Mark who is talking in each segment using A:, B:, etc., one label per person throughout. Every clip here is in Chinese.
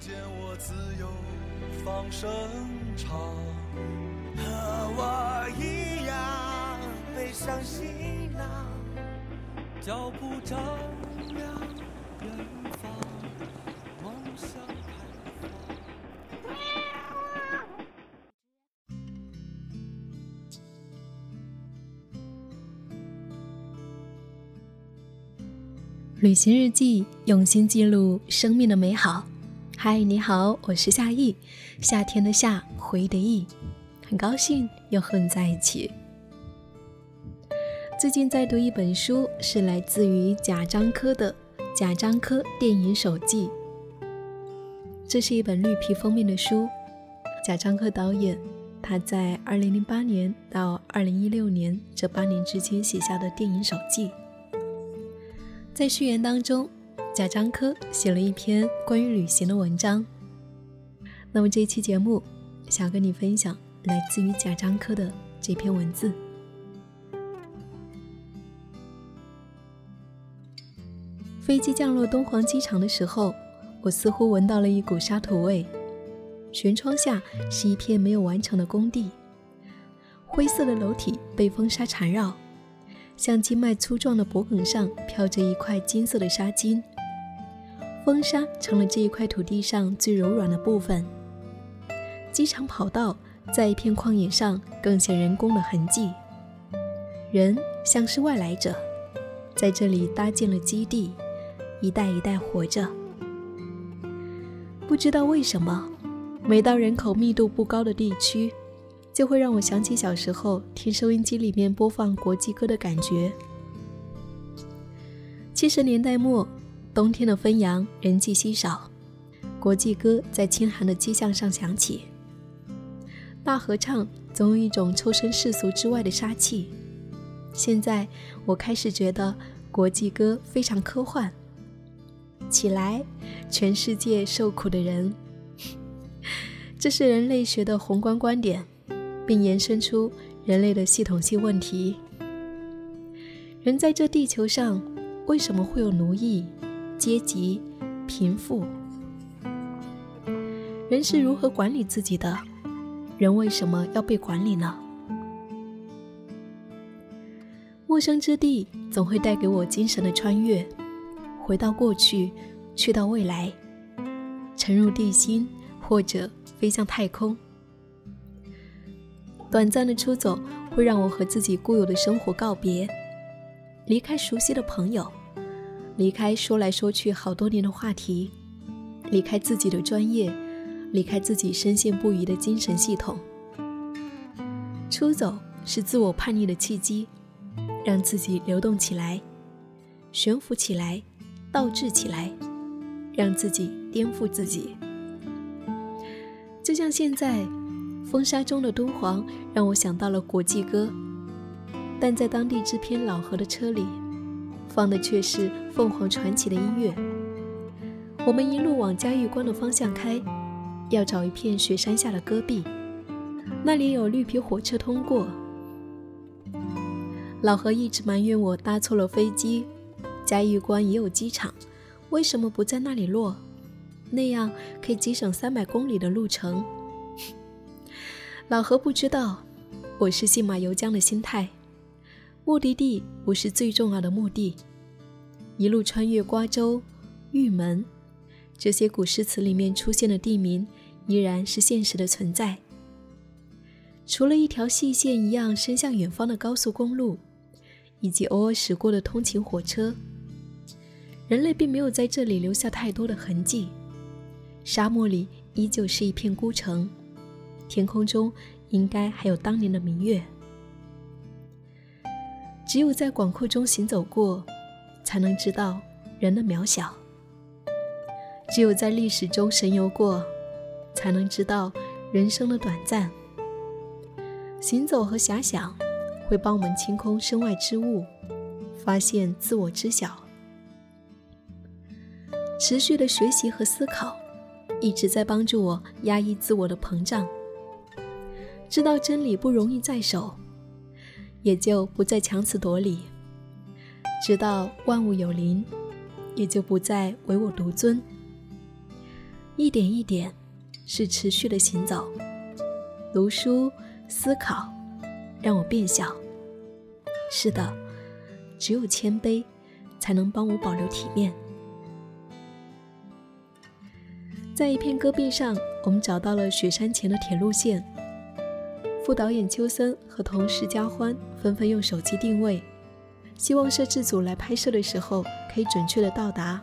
A: 见我自由放声唱，和我一样背上行囊，脚步丈量远方，望向开放。
B: 旅行日记，用心记录生命的美好。嗨，你好，我是夏意，夏天的夏，回忆的忆，很高兴又和你在一起。最近在读一本书，是来自于贾樟柯的《贾樟柯电影手记》。这是一本绿皮封面的书，贾樟柯导演他在2008年到2016年这八年之间写下的电影手记。在序言当中，贾樟柯写了一篇关于旅行的文章。那么这期节目，想跟你分享来自于贾樟柯的这篇文字。飞机降落敦煌机场的时候，我似乎闻到了一股沙土味。舷窗下是一片没有完成的工地，灰色的楼体被风沙缠绕。像经脉粗壮的脖颈上飘着一块金色的纱巾，风沙成了这一块土地上最柔软的部分。机场跑道在一片旷野上更显人工的痕迹，人像是外来者，在这里搭建了基地，一代一代活着。不知道为什么，每到人口密度不高的地区。就会让我想起小时候听收音机里面播放国际歌的感觉。七十年代末，冬天的汾阳人迹稀少，国际歌在清寒的街巷上响起。大合唱总有一种抽身世俗之外的杀气。现在我开始觉得国际歌非常科幻。起来，全世界受苦的人，这是人类学的宏观观点。并延伸出人类的系统性问题：人在这地球上为什么会有奴役、阶级、贫富？人是如何管理自己的？人为什么要被管理呢？陌生之地总会带给我精神的穿越，回到过去，去到未来，沉入地心，或者飞向太空。短暂的出走会让我和自己固有的生活告别，离开熟悉的朋友，离开说来说去好多年的话题，离开自己的专业，离开自己深陷不渝的精神系统。出走是自我叛逆的契机，让自己流动起来，悬浮起来，倒置起来，让自己颠覆自己。就像现在。风沙中的敦煌让我想到了国际歌，但在当地这片老河的车里，放的却是凤凰传奇的音乐。我们一路往嘉峪关的方向开，要找一片雪山下的戈壁，那里有绿皮火车通过。老何一直埋怨我搭错了飞机，嘉峪关也有机场，为什么不在那里落？那样可以节省三百公里的路程。老何不知道，我是信马由缰的心态，目的地不是最重要的目的。一路穿越瓜州、玉门，这些古诗词里面出现的地名，依然是现实的存在。除了一条细线一样伸向远方的高速公路，以及偶尔驶过的通勤火车，人类并没有在这里留下太多的痕迹。沙漠里依旧是一片孤城。天空中应该还有当年的明月。只有在广阔中行走过，才能知道人的渺小。只有在历史中神游过，才能知道人生的短暂。行走和遐想，会帮我们清空身外之物，发现自我知晓。持续的学习和思考，一直在帮助我压抑自我的膨胀。知道真理不容易在手，也就不再强词夺理；直到万物有灵，也就不再唯我独尊。一点一点，是持续的行走。读书、思考，让我变小。是的，只有谦卑，才能帮我保留体面。在一片戈壁上，我们找到了雪山前的铁路线。副导演秋森和同事嘉欢纷纷用手机定位，希望摄制组来拍摄的时候可以准确的到达。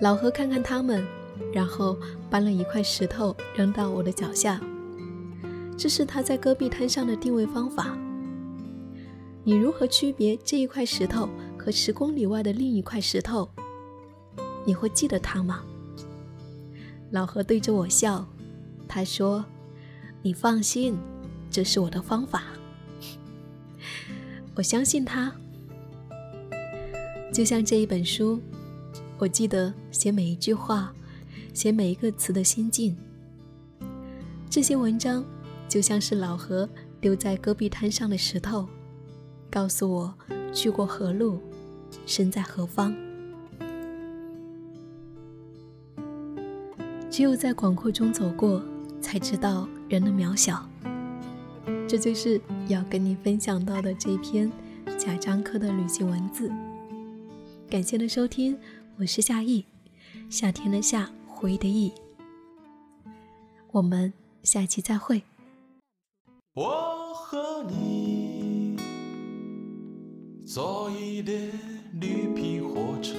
B: 老何看看他们，然后搬了一块石头扔到我的脚下。这是他在戈壁滩上的定位方法。你如何区别这一块石头和十公里外的另一块石头？你会记得它吗？老何对着我笑，他说：“你放心，这是我的方法。”我相信他。就像这一本书。我记得写每一句话，写每一个词的心境。这些文章就像是老何丢在戈壁滩上的石头，告诉我去过何路，身在何方。只有在广阔中走过，才知道人的渺小。这就是要跟你分享到的这篇贾樟柯的旅行文字。感谢的收听。我是夏意，夏天的夏，回忆的忆。我们下期再会。
A: 我和你坐一列绿皮火车，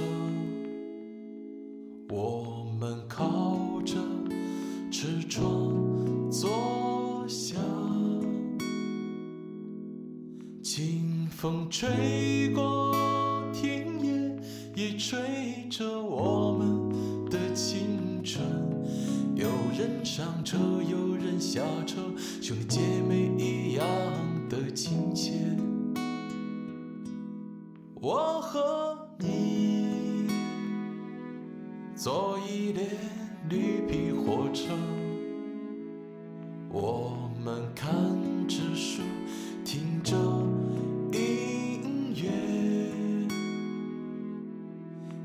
A: 我们靠风吹过田野，也吹。着我们的青春，有人上车，有人下车，兄弟姐妹一样的亲切。我和你坐一列绿皮火车，我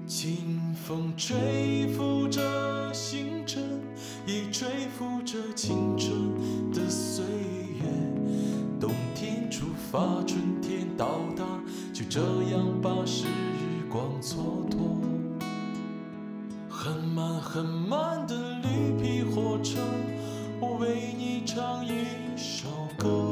A: 清风吹拂着星辰，也吹拂着青春的岁月。冬天出发，春天到达，就这样把时光蹉跎。很慢很慢的绿皮火车，我为你唱一首歌。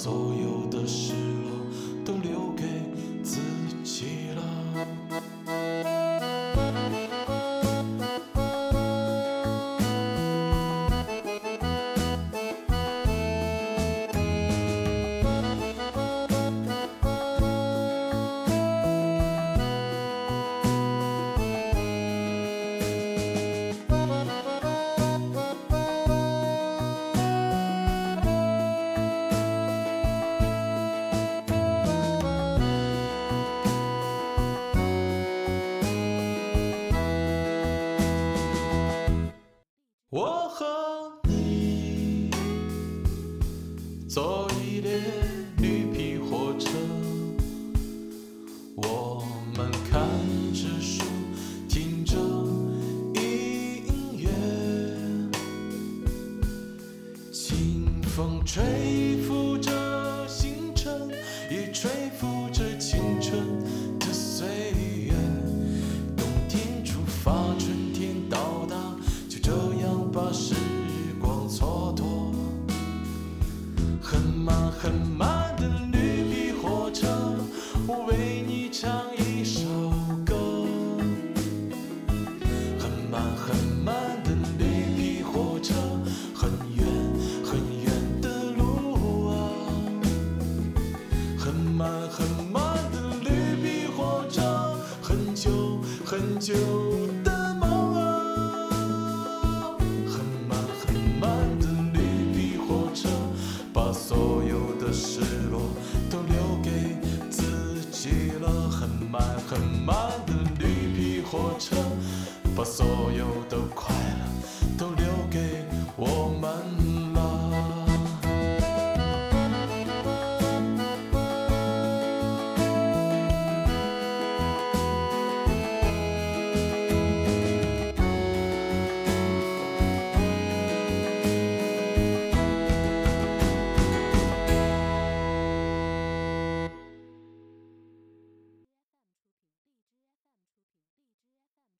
A: 所有坐一列绿皮火车我们看着书听着音乐清风吹拂着星辰雨吹很慢的绿皮火车，把所有都快乐。